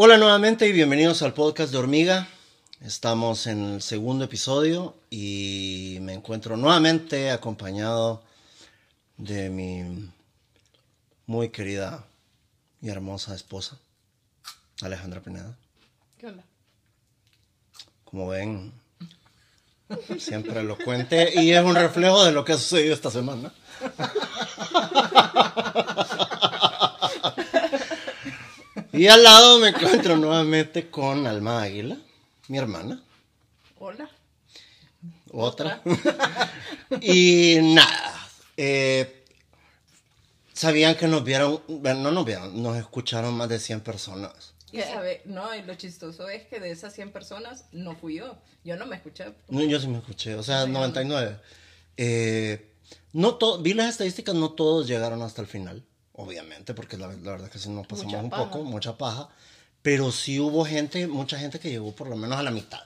Hola nuevamente y bienvenidos al podcast de Hormiga. Estamos en el segundo episodio y me encuentro nuevamente acompañado de mi muy querida y hermosa esposa, Alejandra Pineda. ¿Qué onda? Como ven, siempre lo cuente y es un reflejo de lo que ha sucedido esta semana. Y al lado me encuentro nuevamente con Alma Águila, mi hermana. Hola. Otra. y nada. eh, sabían que nos vieron, bueno, no nos vieron, nos escucharon más de 100 personas. Y sabe, no, y lo chistoso es que de esas 100 personas no fui yo. Yo no me escuché. No, yo sí me escuché, o sea, Sí, 99. Eh, no to- vi las estadísticas, no todos llegaron hasta el final, obviamente, porque la, la verdad que sí nos pasamos Mucha un paja. poco, mucha paja. Pero sí hubo gente, mucha gente que llegó por lo menos a la mitad.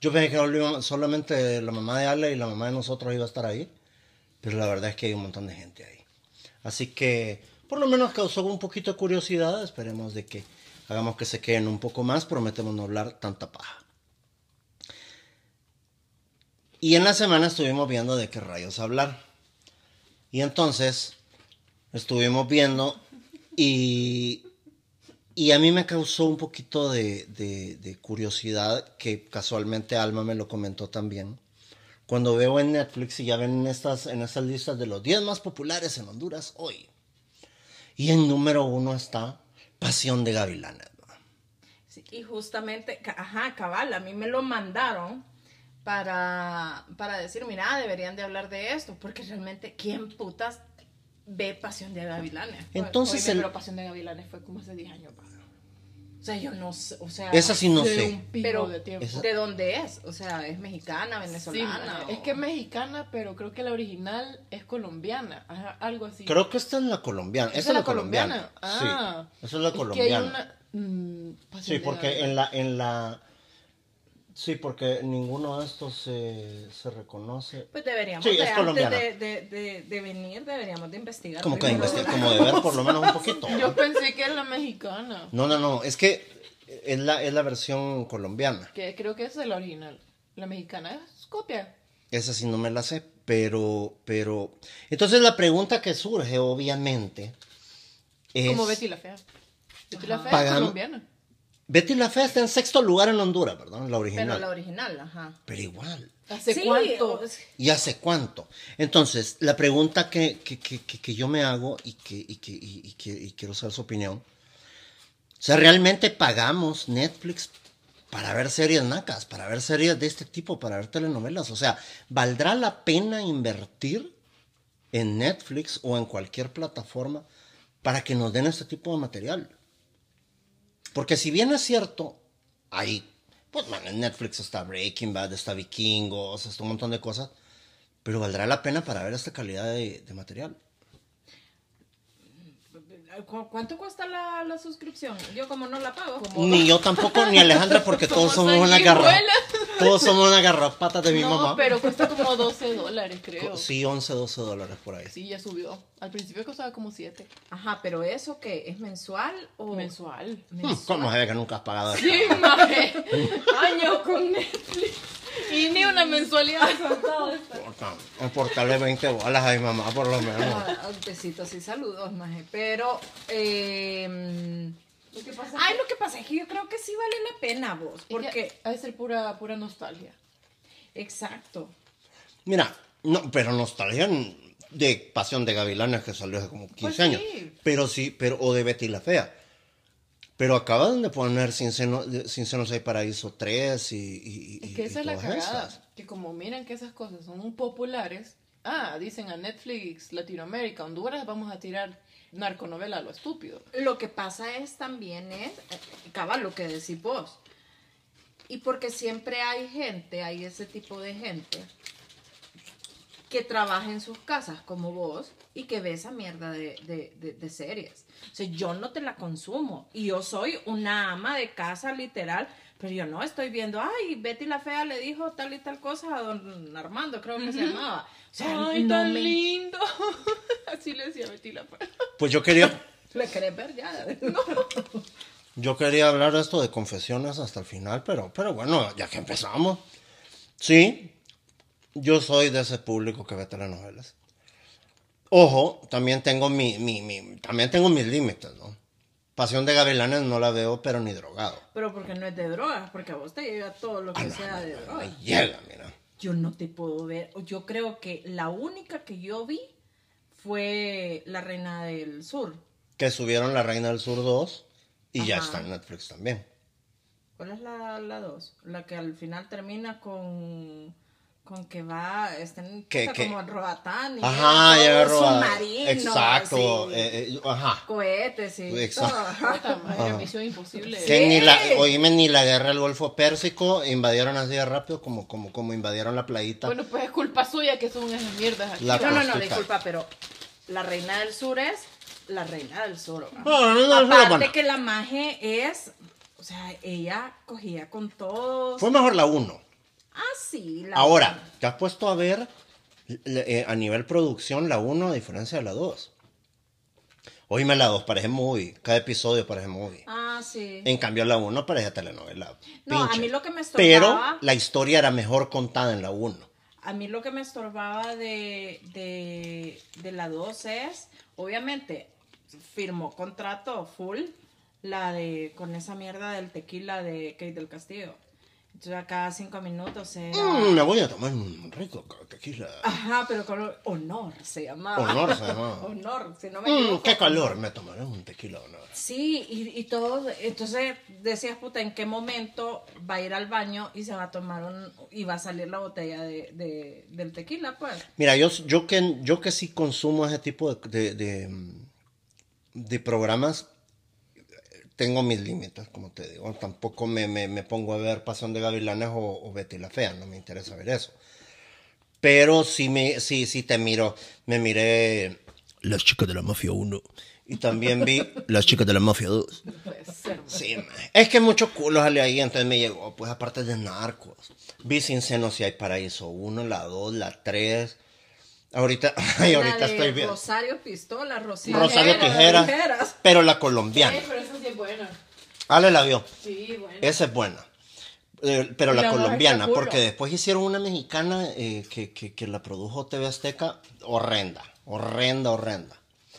Yo pensé que solamente la mamá de Ale y la mamá de nosotros iba a estar ahí, pero la verdad es que hay un montón de gente ahí. Así que por lo menos causó un poquito de curiosidad, esperemos de que hagamos que se queden un poco más, prometemos no hablar tanta paja. Y en la semana estuvimos viendo de qué rayos hablar. Y entonces estuvimos viendo y, y a mí me causó un poquito de, de- curiosidad que casualmente Alma me lo comentó también. Cuando veo en Netflix y ya ven en estas, en estas listas de los 10 más populares en Honduras hoy. Y en número uno está Pasión de Gavilanes. y justamente, ajá, cabal, a mí me lo mandaron para, para decir, mira, deberían de hablar de esto, porque realmente, ¿quién putas ve Pasión de Gavilanes? Entonces Oye, el- pero Pasión de Gavilanes fue como hace 10 años. pa. O sea, yo no sé, o sea, Esa sí no De sé. pero de tiempo. Esa- ¿de dónde es? O sea, ¿es mexicana, Sí, venezolana? es o- que es mexicana, pero creo que la original es colombiana. Ajá, algo así. Creo que esta es la colombiana. ¿Esa Esta es la colombiana. Ah. Sí, esa es la Es que hay colombiana. una, mm, Sí, porque en la, en la, sí, porque ninguno de estos se, se reconoce. Pues deberíamos, Sí, de, es antes de, de, de, de venir, deberíamos de investigar. Como que investigar, como de ver por lo menos un poquito. Yo pensé que era la mexicana. No, no, no, es que es la, es la versión colombiana. Que creo que es la original. La mexicana es copia. Esa sí no me la sé, pero, pero, entonces la pregunta que surge, obviamente, es, Como Betty la Fea. Betty la Fea Pagan- es colombiana. Betty la Fea está en sexto lugar en Honduras, ¿verdad? La original. Pero la original, ajá. pero igual. ¿Hace Sí, cuánto? ¿Y hace cuánto? Entonces, la pregunta que, que, que, que- que yo me hago y que, y, que, y, y que- y quiero saber su opinión. O sea, ¿realmente pagamos Netflix para ver series nacas, para ver series de este tipo, para ver telenovelas? O sea, ¿valdrá la pena invertir en Netflix o en cualquier plataforma para que nos den este tipo de material? Porque si bien es cierto, hay, pues man, en Netflix está Breaking Bad, está Vikingos, está un montón de cosas, pero valdrá la pena para ver esta calidad de material. ¿Cu- ¿Cuánto cuesta la, la suscripción? Yo como no la pago. Ni yo tampoco, ni Alejandra, porque todos somos Somos una garra. Todos somos una garrapata de mi no, mamá. pero cuesta como 12 dólares, creo. Sí, 11, 12 dólares por ahí. Sí, ya subió. Al principio costaba como 7. Ajá, pero ¿eso qué? ¿Es mensual o...? Mensual. ¿Cómo se ve que nunca has pagado? Sí, maje. Años con Netflix. Y ni una mensualidad. Importarle 20 bolas a mi mamá, por lo menos. Ah, besitos y saludos, maje. Pero... Eh... Lo que pasa Ay, lo que pasa es que yo creo que sí vale la pena vos. porque de ser pura, pura nostalgia. Exacto. Mira, no, pero nostalgia de Pasión de Gavilanes que salió hace como 15 Pues años. sí. Pero sí, pero, o de Betty la Fea. Pero acaban de poner Sin, Seno, Sin Senos hay Paraíso 3 y, y, Es que y esa es la cagada. esas. Que como miran que esas cosas son muy populares, ah, dicen a Netflix, Latinoamérica, Honduras, vamos a tirar narconovela a lo estúpido. Lo que pasa es también es, eh, cabal, lo que decís vos. Y porque siempre hay gente, hay ese tipo de gente que trabaja en sus casas como vos y que ve esa mierda de, de- de- de series. O sea, yo no te la consumo y yo soy una ama de casa literal, pero yo no estoy viendo, ay, Betty la Fea le dijo tal y tal cosa a don Armando, creo que se llamaba. O sea, Ay, no tan me- lindo. Así le decía Betty la Fea. Pues yo quería, ¿Le querés ver ya? Yo quería hablar de esto de confesiones hasta el final, pero, pero bueno, ya que empezamos. Sí, yo soy de ese público que ve telenovelas. Ojo, también tengo mi, mi, mi- también tengo mis límites, ¿no? Pasión de Gavilanes no la veo, pero ni drogado. Pero porque no es de drogas, porque a vos te llega todo lo que sea de drogas. Ahí llega, mira. Yo no te puedo ver. Yo creo que la única que yo vi fue La Reina del Sur. Que subieron La Reina del Sur 2 y ya está en Netflix también. ¿Cuál es la, la dos? La que al final termina con con que va está en Que- como en Roatán y Ajá, todo ya submarino, Exacto. eh, eh, ajá. cohetes y Exacto. todo. Puta madre, misión imposible. Que ni la, oíme, ni la guerra del Golfo Pérsico invadieron así de rápido como, como, como invadieron la playita. Bueno, pues es culpa suya que son esas mierdas aquí. La No, no, no, disculpa, pero la Reina del Sur es la Reina del Sur. Aparte que la maje es, o sea, ella cogía con todos. Fue mejor la 1. Ah, sí. La Ahora, ¿te has puesto a ver eh, a nivel producción la 1 a diferencia de la 2? Oíme la 2 parece movie, cada episodio parece movie. Ah, sí. En cambio la 1 parece telenovela. No, a mí lo que me Pero estorbaba- la historia era mejor contada en la 1. A mí lo que me estorbaba de, de, de la 2 es, obviamente, firmó contrato full, la de, con esa mierda del tequila de Kate del Castillo. Entonces a cada cinco minutos era... Mm, me voy a tomar un rico tequila. Ajá, pero con honor se llamaba. Honor se llamaba. honor, si no me Mm, equivoco. qué calor, me tomaré un tequila honor. Sí, y, y todo, entonces decías, puta, ¿en qué momento va a ir al baño y se va a tomar un, y va a salir la botella de, de- del tequila, pues? Mira, yo, yo, que, yo que sí consumo ese tipo de, de, de, de programas, tengo mis límites, como te digo. Tampoco me, me, me pongo a ver Pasión de Gavilanes o, o Betty la Fea, no me interesa ver eso. Pero sí, me, sí, sí te miro, me miré Las chicas de la Mafia 1 y también vi Las chicas de la Mafia 2. No puede ser. man. Sí, es que mucho culo sale ahí, entonces me llegó, pues aparte de narcos. Vi Sin Seno si hay paraíso 1, la 2, la 3. Ahorita, ay, La ahorita de estoy viendo. Rosario Pistola, Rosario, Rosario Tijeras, Tijeras. pero la colombiana. Sí, pero esa sí es buena. Ale la vio. Sí, buena. Esa es buena. Eh, pero la colombiana, porque después hicieron una mexicana eh, que, que, que la produjo TV Azteca, horrenda, horrenda, horrenda.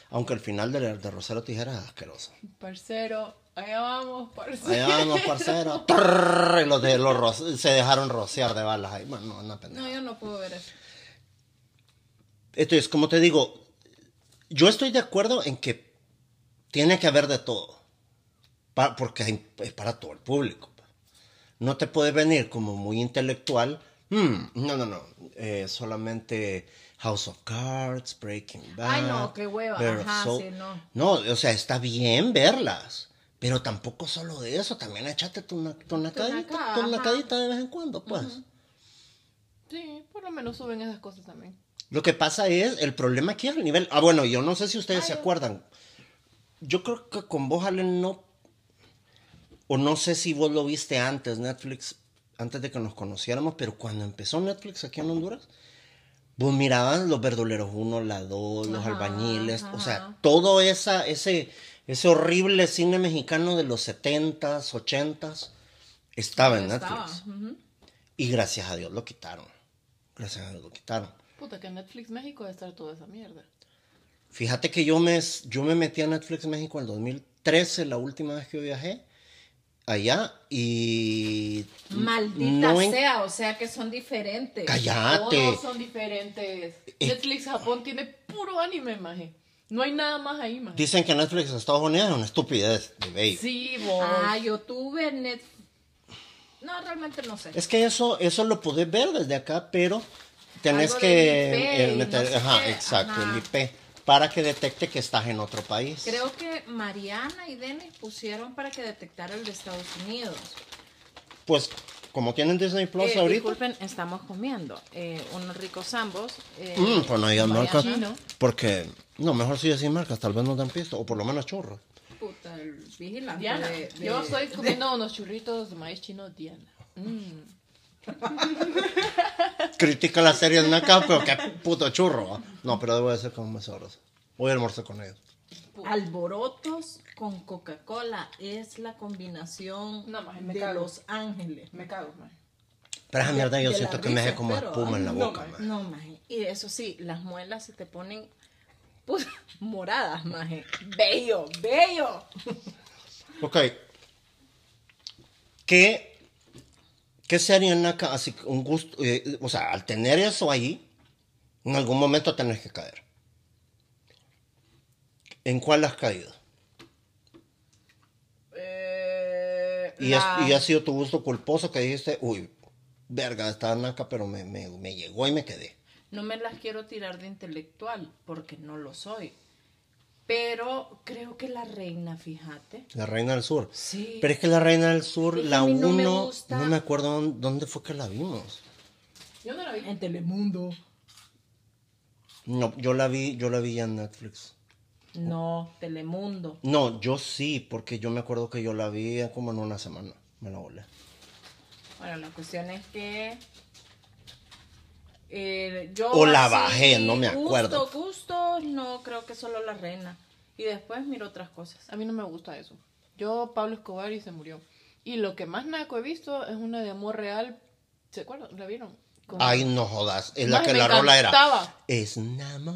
Aunque el final de, de Rosario Tijeras es asqueroso. Parcero, allá vamos, parcero. Allá vamos, parcero. Trrr, y los de, los se dejaron rociar de balas ahí. Bueno, pendeja. No, yo no puedo ver eso. Entonces, como te digo, yo estoy de acuerdo en que tiene que haber de todo. Pa- porque es para todo el público. No te puedes venir como muy intelectual. "Hmm, no, no, no. eh, solamente House of Cards, Breaking Bad. Ay, no, qué hueva. Ajá, Soul". sí, no. No, o sea, está bien verlas. Pero tampoco solo de eso. También échate tu, na- tu nacadita, tu de vez en cuando, pues. Sí, por lo menos suben esas cosas también. Lo que pasa es, el problema aquí es el nivel. Ah, bueno, yo no sé si ustedes se acuerdan. Yo creo que con vos, no. O no sé si vos lo viste antes, Netflix, antes de que nos conociéramos, pero cuando empezó Netflix aquí en Honduras, vos mirabas los verduleros 1, la 2, los Ajá, albañiles, o sea, todo esa, ese, ese horrible cine mexicano de los 70s, 80s, estaba en Estaba, Netflix. Y gracias a Dios lo quitaron. Gracias a Dios lo quitaron. Puta, que en Netflix México debe estar toda esa mierda. Fíjate que yo me, yo me metí a Netflix México en el 2013, la última vez que viajé allá, y... Maldita no en- sea, o sea que son diferentes. Cállate. Todos son diferentes. Netflix Japón tiene puro anime, maje. No hay nada más ahí, maje. Dicen que Netflix en Estados Unidos es una estupidez de baby. Sí, vos. Ah, yo tuve Netflix. No, realmente no sé. Es que eso, eso lo podés ver desde acá, pero tenés Algo que del IP eh, y meter, no sé ajá, qué, exacto, ajá. el IP, para que detecte que estás en otro país. Creo que Mariana y Denis pusieron para que detectara el de Estados Unidos. Pues, como tienen Disney Plus Eh, ahorita, disculpen, estamos comiendo eh, unos ricos ambos. eh, mm, pues no digan marcas, chino. porque, no, mejor sí sin marcas, tal vez no dan pista, o por lo menos churros. puta, el vigilante Diana. de- de- Yo estoy comiendo unos churritos de maíz chino Diana. Mm. Critica la serie de acá, pero qué puto churro. No, pero debo decir que son mesoros. Voy a almorzar con ellos. alborotos con Coca-Cola es la combinación No, maje, me de cago. Los Ángeles. Me cago, man. Pero esa mierda yo de siento que me hace risa, como pero, espuma en la no, boca, man. No, maje. Y eso sí, las muelas se te ponen puta, moradas, maje. Bello, bello. Ok. ¿Qué, qué sería Naka? Así un gusto, eh, o sea, al tener eso ahí, en algún momento tenés que caer. ¿En cuál has caído? Eh, Y, la- es- y ha sido tu gusto culposo que dijiste, uy, verga, estaba Naka, pero me, me, me llegó y me quedé. No me las quiero tirar de intelectual, porque no lo soy. Pero creo que la reina, fíjate. La Reina del Sur. Sí. Pero es que la Reina del Sur, Es la a mí no 1, me no, gusta. me acuerdo dónde, dónde fue que la vimos. Yo no la vi. En Telemundo. No, yo la vi, yo la vi ya en Netflix. No, Telemundo. No, yo sí, porque yo me acuerdo que yo la vi como en una semana. Me la volé. Bueno, la cuestión es que eh, yo O la así, bajé, no me acuerdo. Gusto, gusto, no creo que solo la reina. Y después miro otras cosas. A mí no me gusta eso. Yo, Pablo Escobar y se murió. Y lo que más naco he visto es una de amor real. ¿Se acuerdan? ¿La vieron? Con- Ay, no jodas. Es la que la rola era. Es un amor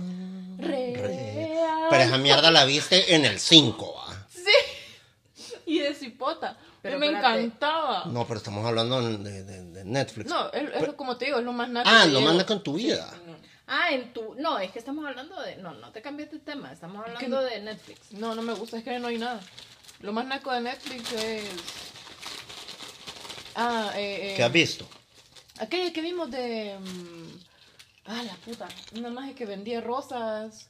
Real. real. Pero esa mierda la viste en el 5, ¿va? Sí. Y de cipota. Pero me espérate. encantaba. No, pero estamos hablando de, de- de Netflix. No, es, es lo- como te digo, es lo más naco. ah, lo llevo. manda con tu vida. Ah, en tu... No, es que estamos hablando de... No, no te cambies de tema. Estamos hablando de Netflix. No, no me gusta, es que no hay nada. Lo más naco de Netflix es. Ah, eh. eh ¿Qué has visto? Aquella que vimos de. mm, Ah, la puta. Una más que vendía rosas.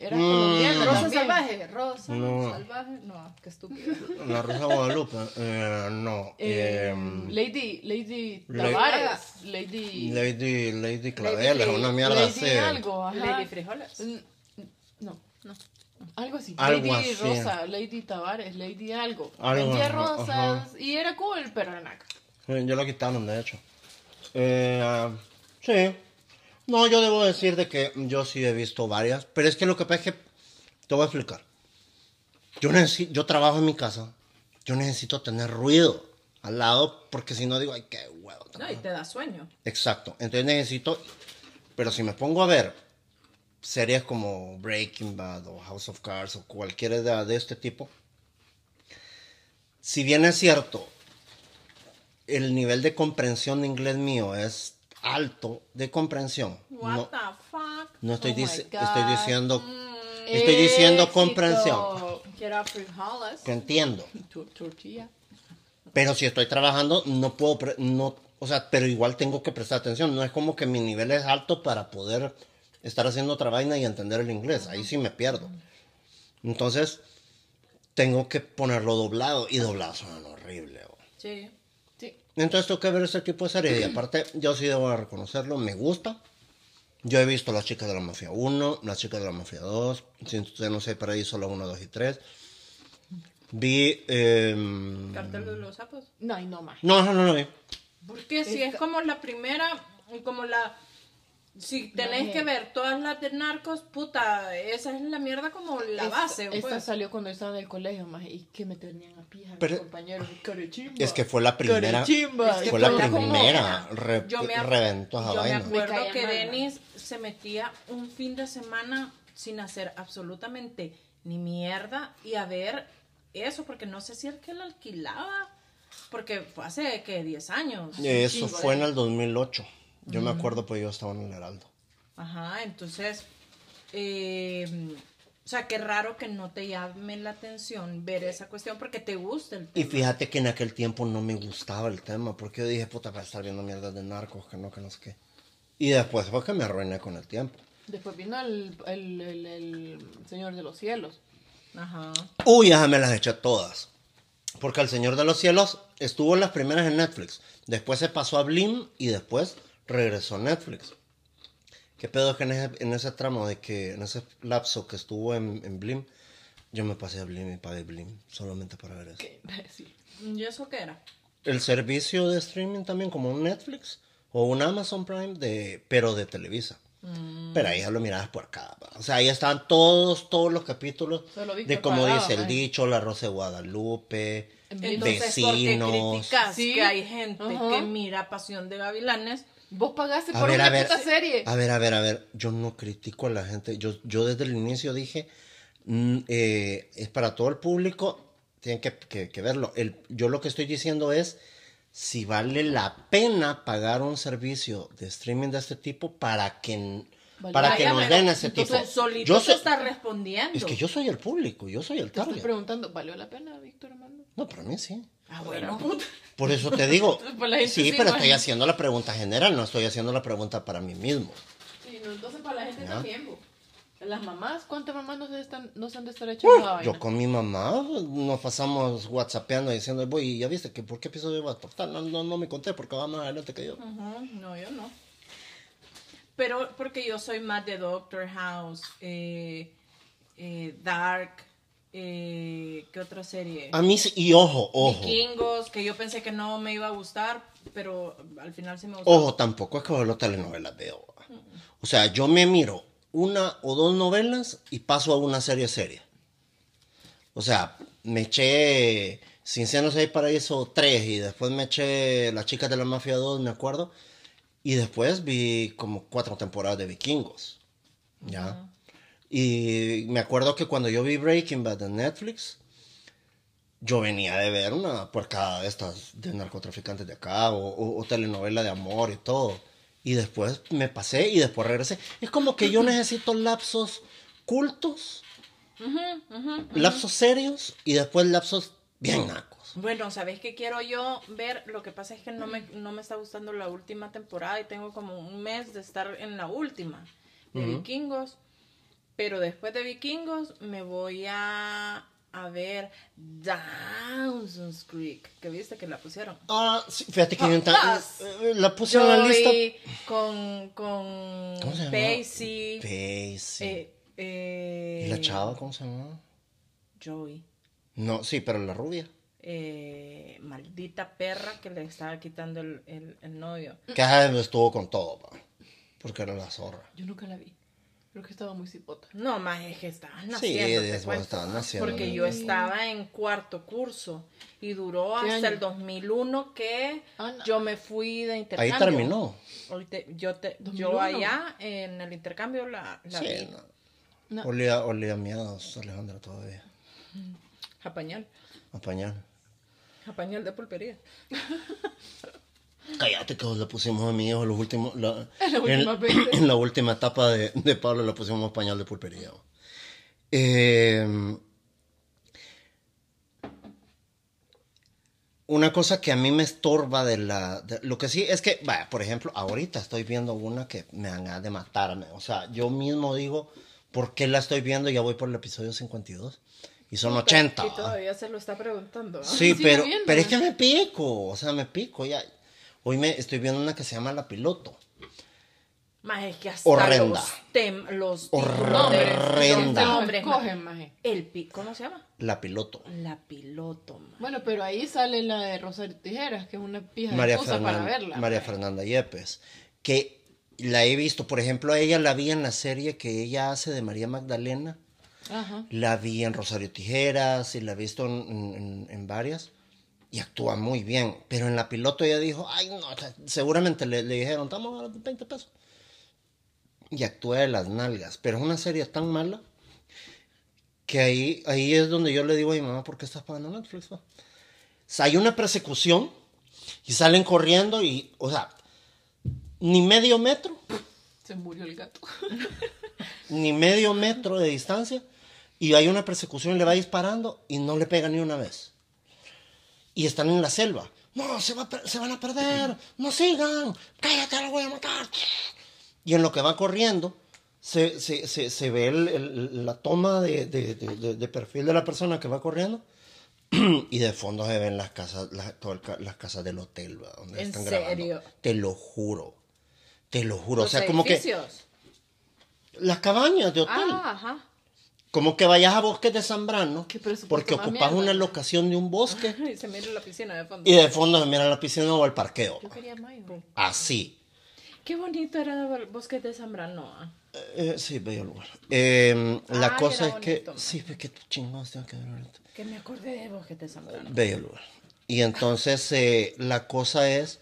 Era Mm. colombiana. Rosa también. salvaje, rosa No. salvaje. No, qué estúpido. La Rosa Guadalupe. Eh, no. Eh, em, Lady, Lady La- Tavares. Lady. Lady, Lady Clavel, es Lady- una mierda Lady así. algo, ajá. Lady Frijoles. No, No. algo así. Algo Lady así. Rosa, Lady Tavares, Lady algo. Algo, rosas ajá. y era cool, pero era naca. Eh, Ya lo quitaron, de hecho. Eh, ah, sí. No, yo debo decir de que yo sí he visto varias, pero es que lo que pasa es que te voy a explicar. Yo necesito, yo trabajo en mi casa, yo necesito tener ruido al lado porque si no digo, ay, qué huevo. No, y te da sueño. Exacto, entonces necesito, pero si me pongo a ver series como Breaking Bad o House of Cards o cualquiera de, de este tipo, si bien es cierto, el nivel de comprensión de inglés mío es alto de comprensión. What No, the fuck? no estoy, Oh my dic- God. estoy diciendo, estoy diciendo comprensión, que entiendo. Tortilla. Pero si estoy trabajando, no puedo, no, o sea, pero igual tengo que prestar atención. No es como que mi nivel es alto para poder estar haciendo otra vaina y entender el inglés. Ahí sí me pierdo. Entonces, tengo que ponerlo doblado y doblado suena horrible. oh. Sí. Entonces tengo que ver ese tipo de serie. Y aparte, yo sí debo de reconocerlo, me gusta. Yo he visto Las Chicas de la Mafia 1, Las Chicas de la Mafia 2, si usted no sé, por ahí solo 1, 2 y 3. Vi... em, Cartel de los sapos. No, y no más. No, no, no, no vi. Porque si es como la primera, como la... Si tenés que ver todas las de narcos, puta, esa es la mierda como la Esta- base. Esta pues. salió cuando estaba en el colegio, más y que me tenían a pija mis compañeros. Carechimba. Es que fue la primera. Carechimba. Es que Fue la primera. re- Yo me, reventó esa yo me acuerdo Me que Denis se metía un fin de semana sin hacer absolutamente ni mierda y a ver eso, porque no sé si es que él alquilaba, porque fue hace que 10 años. Eso chingo fue de- en el 2008. Yo me acuerdo, pues yo estaba en el Heraldo. Ajá, entonces, eh, o sea, qué raro que no te llame la atención ver esa cuestión porque te gusta el Y tema. fíjate que en aquel tiempo no me gustaba el tema, porque yo dije, puta, para estar viendo mierdas de narcos, que no, que no sé qué. Y después fue que me arruiné con el tiempo. Después vino el, el, el, el Señor de los Cielos. Ajá. Uy, ya me las eché todas. Porque El Señor de los Cielos estuvo en las primeras en Netflix. Después se pasó a Blim y después regresó a Netflix. ¿Qué pedo es que en ese, en ese tramo de que, en ese lapso que estuvo en, en Blim, yo me pasé a Blim y pagué Blim solamente para ver eso. Qué imbécil. ¿Y eso qué era? El servicio de streaming también como un Netflix o un Amazon Prime, de, pero de Televisa. Pero ahí ya lo mirabas por acá. va. O sea, ahí estaban todos, todos los capítulos de como pagaba, dice el maje. dicho, La Rosa de Guadalupe, Entonces, vecinos. ¿por qué criticas Sí. que hay gente Ajá. que mira Pasión de Gavilanes? Vos pagaste A por ver, una ver, puta serie. a ver, a ver, a ver, yo no critico a la gente, yo, yo desde el inicio dije, mm, eh, es para todo el público, tienen que, que- que verlo. El, yo lo que estoy diciendo es si vale la pena pagar un servicio de streaming de este tipo para que, Vale. para que Vaya, nos pero den ese tipo. Solito Yo te soy- está respondiendo. es que yo soy el público, yo soy el Te estoy target. preguntando, ¿valió la pena, Víctor Armando? No, para mí sí. Ah, bueno. Por eso te digo, sí, sí, pero estoy haciendo la pregunta general, no estoy haciendo la pregunta para mí mismo. Sí, no, entonces para la gente Ya. también, bo. Las mamás, ¿cuántas mamás no se, están, no se han de estar echando la vaina? Yo con mi mamá nos pasamos whatsappeando diciendo, voy, ya viste que por qué episodio vas a portar. No, no, no me conté porque va más adelante que yo. Ujú, No, yo no. Pero porque yo soy más de Doctor House, eh, eh, Dark, eh, ¿qué otra serie? A mí sí, y ojo, ojo. Vikingos, que yo pensé que no me iba a gustar, pero al final sí me gustó. Ojo, tampoco es que las telenovelas veo. O sea, yo me miro una o dos novelas y paso a una serie seria. O sea, me eché Sin Senos hay Paraíso 3 y después me eché Las Chicas de la Mafia 2, me acuerdo. Y después vi como cuatro temporadas de Vikingos. ¿Ya? Y me acuerdo que cuando yo vi Breaking Bad en Netflix, yo venía de ver una puercada de estas de narcotraficantes de acá o, o- o telenovela de amor y todo. Y después me pasé y después regresé. Es como que yo necesito lapsos cultos, lapsos serios y después lapsos bien nacos. Bueno, ¿sabes qué quiero yo ver? Lo que pasa es que no me, no me está gustando la última temporada y tengo como un mes de estar en la última de Vikingos. Pero después de Vikingos me voy a, a ver Dawson's Creek, que viste que la pusieron. Ah, sí, fíjate que yo Plus. eh, la puse en la lista. Con, con ¿Cómo se llama? Pacey. Pacey. eh, eh, ¿Y la chava cómo se llama? Joey. No, sí, pero la rubia. eh, maldita perra que le estaba quitando el, el, el novio. Que estuvo con todo, pa, porque era la zorra. Yo nunca la vi. Creo que estaba muy cipota. No, más es que estabas Sí, naciendo. después. Porque yo estaba en cuarto curso y duró ¿Qué hasta año? el 2001 que Ah, no. yo me fui de Ahí intercambio. terminó. Hoy te- yo, te, 2001. yo allá en el intercambio la, la Sí, vi. no. No. Olía, olía a miados, Alejandra, todavía. A pañal. A pañal. A pañal de pulpería. Cállate que le pusimos a mi hijo los últimos, la- En la última en, veinte. en la última etapa de, de Pablo le pusimos pañal de pulpería. Eh, una cosa que a mí me estorba de la... de- lo que sí es que, vaya, por ejemplo, ahorita estoy viendo una que me dan ganas de matarme. O sea, yo mismo digo, ¿por qué la estoy viendo? Ya voy por el episodio 52. Y son 80. Y todavía se lo está preguntando. Sí, pero, pero es que me pico, o sea, me pico ya. Hoy me estoy viendo una que se llama La Piloto. Más es que hasta Horrenda. los, tem, los Horrenda. nombres. Cogen, maje. El pi- ¿Cómo se llama? La Piloto. La piloto. ma. Bueno, pero ahí sale la de Rosario Tijeras, que es una pija María, de excusa para Fernan- verla. María Fernanda Yepes. Que la he visto, por ejemplo, a ella la vi en la serie que ella hace de María Magdalena. Ajá. La vi en Rosario Tijeras y la he visto en, en- en- en varias. Y actúa muy bien. Pero en la piloto ella dijo, ay, no, seguramente le, le dijeron, estamos a los 20 pesos. Y actúa de las nalgas. Pero es una serie tan mala que ahí, ahí es donde yo le digo a mi mamá, ¿por qué estás pagando Netflix? pa??" O sea, hay una persecución y salen corriendo y, o sea, ni medio metro Se murió el gato. ni medio metro de distancia y hay una persecución y le va disparando y no le pega ni una vez. Y están en la selva. No, se, va van a perder. No sigan. Cállate, lo voy a matar. Y en lo que va corriendo, se, se, se, se ve el- el- la toma de, de- de- de- de perfil de la persona que va corriendo. y de fondo se ven las casas, las, el las casas del hotel, donde ¿En están serio? grabando. Te lo juro. Te lo juro. Los o sea, como que las cabañas de hotel. Ah, ajá. Como que vayas a bosques de Zambrano, porque ocupas una locación de un bosque Y se mira la piscina de fondo. y de fondo se mira la piscina o el parqueo. Yo quería mayo. Así. Qué bonito era el bosque de Zambrano. ah. Eh, sí, bello lugar. Eh, la Ay, cosa es que. Sí, pues qué chingados tengo que ver ahorita. Que me acordé de bosque de Zambrano. Bello lugar. Y entonces eh, la cosa es.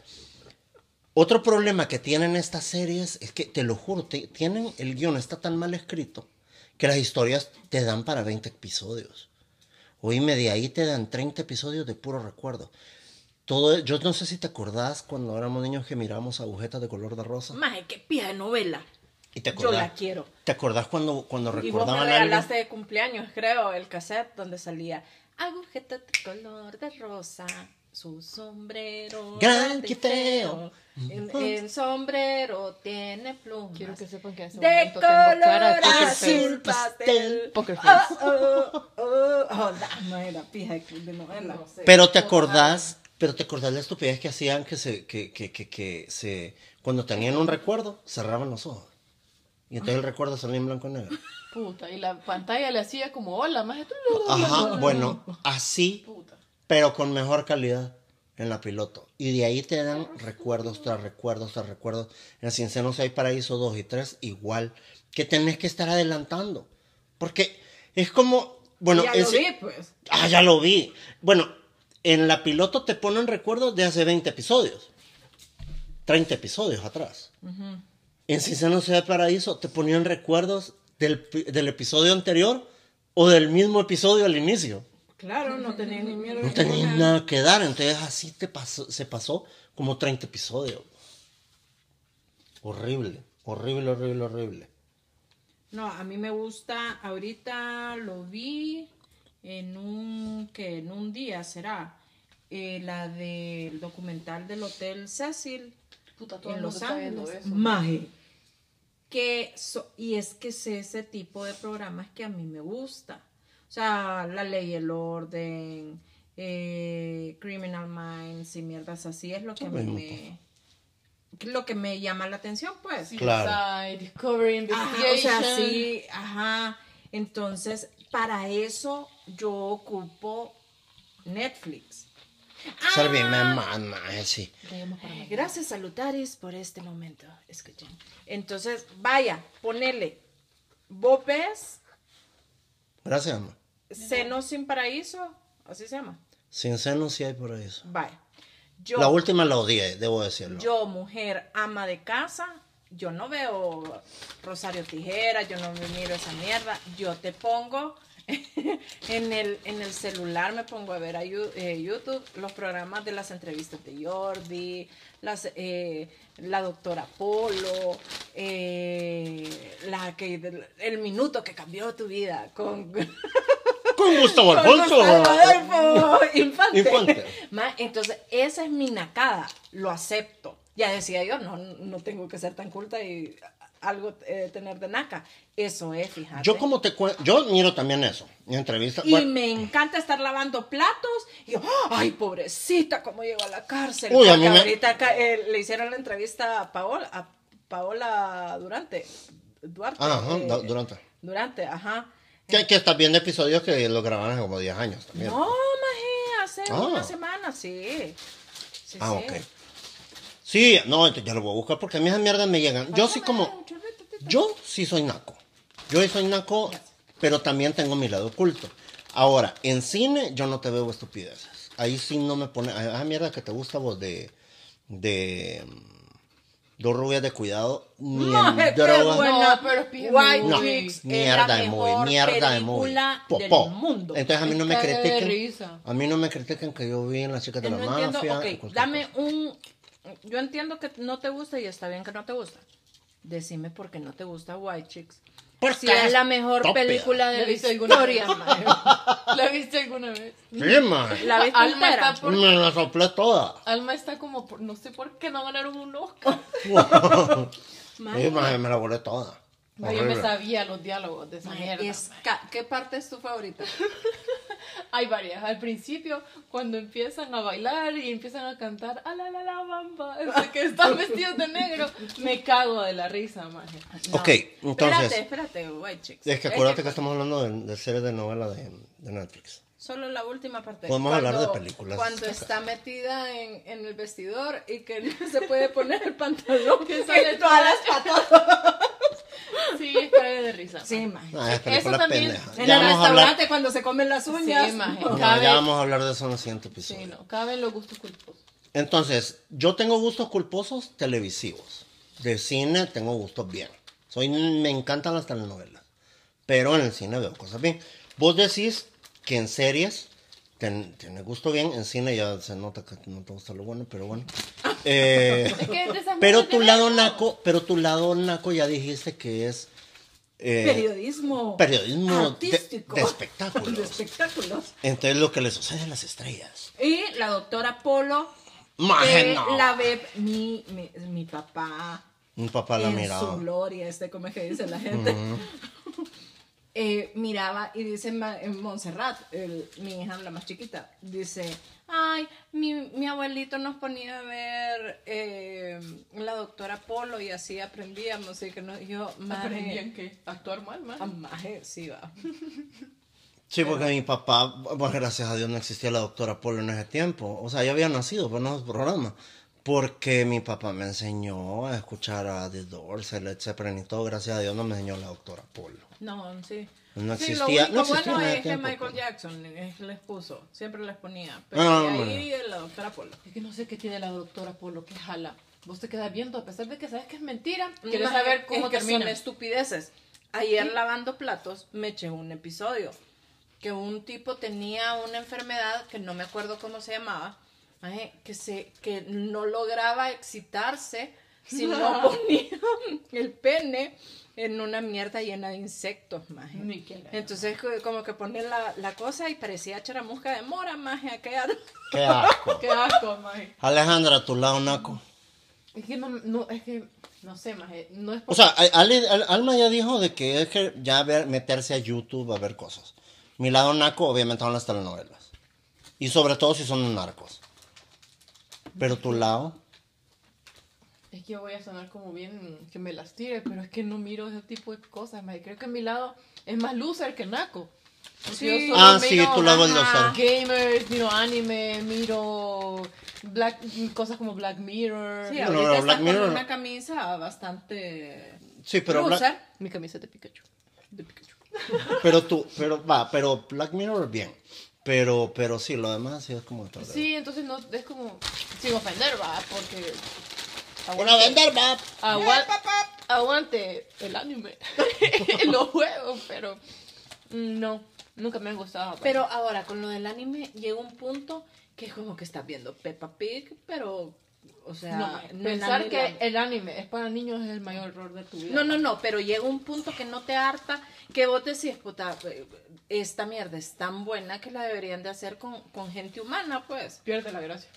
Otro problema que tienen estas series es que, te lo juro, te- tienen el guion está tan mal escrito que las historias te dan para 20 episodios. Oíme, de ahí te dan 30 episodios de puro recuerdo. Todo, yo no sé si te acordás cuando éramos niños que mirábamos agujetas de color de rosa. Maje, qué pija de novela. Y te Yo acordás, la quiero. ¿Te acordás cuando, cuando Y vos me recordaban algo? de cumpleaños, creo, el cassette donde salía agujeta de color de rosa, su sombrero. Gran quiteo. En sombrero tiene plumas. Quiero que sepan que ese de momento tengo cara de color poker azul face. pastel. Poker Oh, face. oh, oh, oh, dame la pija de de novela. Pero te acordás, pero te acordás la estupidez que hacían que se, que, que, que, que se, cuando tenían un recuerdo, cerraban los ojos. Y entonces el recuerdo salía en blanco y negro. Puta, y la pantalla le hacía como hola, más Ajá, bueno, así, Puta. pero con mejor calidad en la piloto. Y de ahí te dan recuerdos tras recuerdos tras recuerdos. En Cincenos hay Paraíso 2 y 3 igual, que tenés que estar adelantando. Porque es como, bueno, ya es- lo vi, pues. Ah, ya lo vi. Bueno, en la piloto te ponen recuerdos de hace 20 episodios. 30 episodios atrás. En Cinceno Ciudad de Paraíso te ponían recuerdos del, del episodio anterior o del mismo episodio al inicio. Claro, no tenía ni miedo. No tenías nada que dar, entonces así te pasó, se pasó como 30 episodios. Horrible, horrible, horrible, horrible. No, a mí me gusta, ahorita lo vi en un, que en un día será, eh, la del documental del Hotel Cecil Puta, todo en Los Ángeles. eso. Maje. Que so- y es que es ese tipo de programas que a mí me gusta. O sea, La Ley y el Orden, eh, Criminal Minds y mierdas así es lo que a mí me... Lo que me llama la atención, pues. Claro. Discovery Ajá, o Investigation. sea, sí, ajá. Entonces, para eso yo ocupo Netflix. Serví, Ah. me mama, eh, sí. Gracias, salutaris, por este momento. Escuchen. Entonces, vaya, ponele. Vos ves Gracias, mamá. Seno sin paraíso, así se llama. Sin seno sí hay por eso. Vaya. Yo, La última la odié, debo decirlo. yo, mujer ama de casa, yo no veo Rosario Tijera, yo no miro esa mierda. Yo te pongo en el, en el celular, me pongo a ver a eh, YouTube los programas de las entrevistas de Jordi, las, eh, la doctora Polo, eh, la que, el minuto que cambió tu vida con... Con Gustavo Con Alfonso. Gustavo Infante. Infante. Ma, entonces, esa es mi nacada. Lo acepto. Ya decía yo, no, no tengo que ser tan culta y algo eh, tener de naca. Eso es, fíjate. Yo como te cuento, yo miro también eso, en entrevista. Y bueno, me encanta estar lavando platos. Y yo, ay, pobrecita, cómo llegó a la cárcel. Uy, a Porque mí me- ahorita acá, eh, le hicieron la entrevista a Paola, a Paola Durante. Duarte. Ajá, eh, Durante. Durante, ajá. que, que estás viendo episodios que lo grabaron hace como 10 años también. No, maje, hace Ah. una semana, sí. Sí, ah, sí. ok. Sí, no, entonces ya lo voy a buscar porque a mí esas mierdas me llegan. Yo sí como. Yo sí soy naco. Yo sí soy naco, pero también tengo mi lado oculto. Ahora, en cine yo no te veo estupideces. Ahí sí no me pone, ah, mierda que te gusta vos de, de, mm, dos rubias de cuidado, ni Maje, en drogas. buena. No, pero White No, Chicks es mierda la de movie, mejor mierda de movie. película Popó. del mundo. Entonces a mí no me critiquen. A mí no me critiquen que yo vi en las chicas de la no entiendo, mafia. ok, o cualquier dame cosa. un... Yo entiendo que no te gusta y está bien que no te gusta. Decime por qué no te gusta White Chicks. Porque Si es es la mejor película de ¿La historia. ¿La viste alguna vez? Sí, man. ¿La viste Alma entera? está por- Me la soplé toda. Alma está como, por- no sé por qué no ganaron un Oscar. Sí, man, me la volé toda. Yo me sabía los diálogos de esa mierda. es ¿Qué parte es tu favorita? Hay varias. Al principio, cuando empiezan a bailar y empiezan a cantar, a la la la bamba, que están vestidos de negro, me cago de la risa, maje. Ok, entonces. Espérate, espérate, White Chicks. Es que Es acuérdate que estamos hablando de, de series de novela de, de Netflix. Solo la última parte. Podemos hablar de películas. Cuando está metida en, en el vestidor y que no se puede poner el pantalón que sale todas las patas. Sí, es de risa. Sí, maje. Ah, es Eso también- pendeja. En Ya el vamos a hablar. restaurante cuando se comen las uñas. Sí, maje. No, Cabe- ya vamos a hablar de eso en el siguiente episodio. Sí, no, caben los gustos culposos. Entonces, yo tengo gustos culposos televisivos. De cine tengo gustos bien. Soy, me encantan las telenovelas. Pero en el cine veo cosas bien. Vos decís que en series ten- tienes gusto bien. En cine ya se nota que no te gusta lo bueno, pero bueno. Eh, Es que de pero tu de lado naco, pero tu lado naco ya dijiste que es eh, Periodismo. periodismo de- artístico. de espectáculos. De espectáculos. entonces lo que le sucede a las estrellas. Y la doctora Polo. Maje, que no. la ve mi, mi, mi papá. Mi papá la en miraba. su gloria, este, como es que dice la gente. Eh, miraba y dice en Montserrat, el- mi hija la más chiquita, dice, ay, mi, mi abuelito nos ponía a ver eh, la doctora Polo y así aprendíamos y que no, yo, maje, Aprendían que actuar mal, man. ah, maje, sí va. Sí, porque mi papá, pues gracias a Dios no existía la doctora Polo en ese tiempo. O sea, ya había nacido, pero no el programa. Porque mi papá me enseñó a escuchar a The Doors, el Led Zeppelin y todo. Gracias a Dios no me enseñó la doctora Polo. No, sí. No Sí, existía- lo no único existía bueno es que Michael. Jackson es- les puso, siempre les ponía. Pero No, de no, ahí la doctora Polo. Es que no sé qué tiene la doctora Polo que jala. Vos te quedas viendo, a pesar de que sabes que es mentira. Quieres Maje, saber cómo es que termina. Son estupideces. Ayer lavando platos me eché un episodio que un tipo tenía una enfermedad que no me acuerdo cómo se llamaba, que se que no lograba excitarse si no ponía el pene en una mierda llena de insectos, maje. Entonces co- como que pone la, la cosa y parecía charamusca de mora, maje, aquella. ¡Qué asco! Qué asco, maje. Alejandra, tu lado naco. Es que no, no, es que, no sé, maje. No es O sea, a- Ale- Al- Alma ya dijo de que es que ya ver, meterse a YouTube a ver cosas. Mi lado naco, obviamente, son las telenovelas. Y sobre todo si son narcos. Pero tu lado... Es que yo voy a sonar como bien que me las tire, pero es que no miro ese tipo de cosas, maje. Creo que mi lado es más loser que naco. Sí. yo solo Ah, sí, miro, tu lado es ajá, loser. Gamers, miro anime, miro black, cosas como Black Mirror. Sí, No, ahorita no, está Black con Mirror- una camisa bastante Sí, pero... Black- loser. Mi camisa de Pikachu. De Pikachu. Pero tú, pero va, pero Black Mirror bien. Pero, pero sí, lo demás sí es como. Sí, entonces no, es como, sin ofender, va, porque... Bueno, vender, va. Agua- aguante el anime, los juegos, pero no, nunca me han gustado. pues. Pero ahora, con lo del anime, llega un punto que es como que estás viendo Peppa Pig, pero, o sea... no, pensar que el anime es para niños es el mayor error de tu vida. No, no, no, pero llega un punto que no te harta, que vos decís, puta, eh, esta mierda es tan buena que la deberían de hacer con, con gente humana, pues. Pierde la gracia.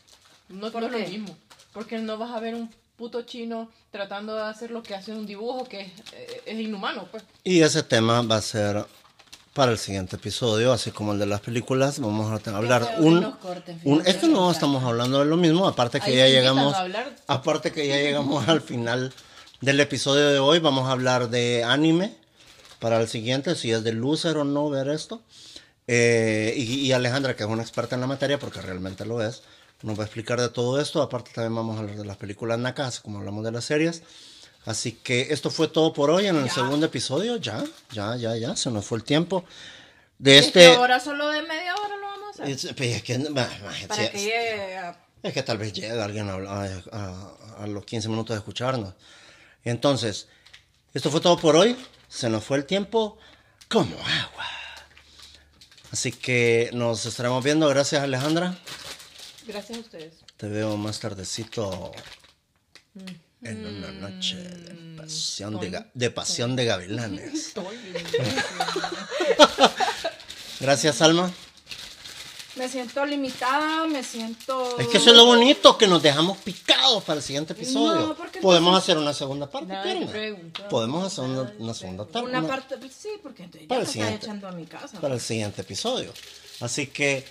No, ¿Por no es lo mismo. Porque no vas a ver un puto chino tratando de hacer lo que hace un dibujo que es, eh, es inhumano, pues. Y ese tema va a ser para el siguiente episodio, así como el de las películas. Vamos a hablar un, nos corten, un fíjate, es que no estamos hablando de lo mismo, aparte que Ahí ya llegamos aparte que ya llegamos al final del episodio de hoy, vamos a hablar de anime para el siguiente, si es de loser o no ver esto. Eh, y, y Alejandra, que es una experta en la materia, porque realmente lo es, nos va a explicar de todo esto. Aparte también vamos a hablar de las películas nacas, como hablamos de las series. Así que esto fue todo por hoy en el Ya. segundo episodio. Ya, ya, ya, ya, se nos fue el tiempo. De Es este... que ahora solo de media hora lo vamos a hacer. es, pues, es que, ma- ma- para que llegue a- es que tal vez llegue alguien a- a- a los 15 minutos de escucharnos. Entonces, esto fue todo por hoy. Se nos fue el tiempo como agua. Así que nos estaremos viendo. Gracias, Alejandra. Gracias a ustedes. Te veo más tardecito en una noche de pasión de, ga- de, pasión de gavilanes. Gracias, Alma. Me siento limitada, me siento... Es que eso es lo bonito, que nos dejamos picados para el siguiente episodio. No, porque Podemos entonces- hacer una segunda parte, preguntó. Podemos hacer una, una segunda parte. Una una- parte, sí, porque entonces ya Para me el siguiente. echando a mi casa. para el siguiente episodio. Así que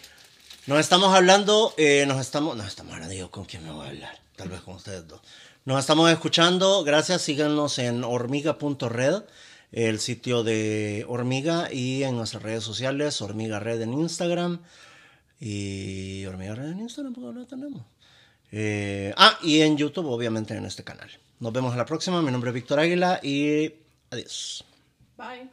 nos estamos hablando, eh, nos estamos, nos estamos hablando, digo, ¿con quién me voy a hablar? Tal vez con ustedes dos. Nos estamos escuchando, gracias, síganos en hormiga.red, el sitio de Hormiga y en nuestras redes sociales, Hormiga Red en Instagram y Hormiga Red en Instagram, porque no lo tenemos. Eh, ah, y en YouTube, obviamente, en este canal. Nos vemos a la próxima. Mi nombre es Víctor Águila y adiós. Bye.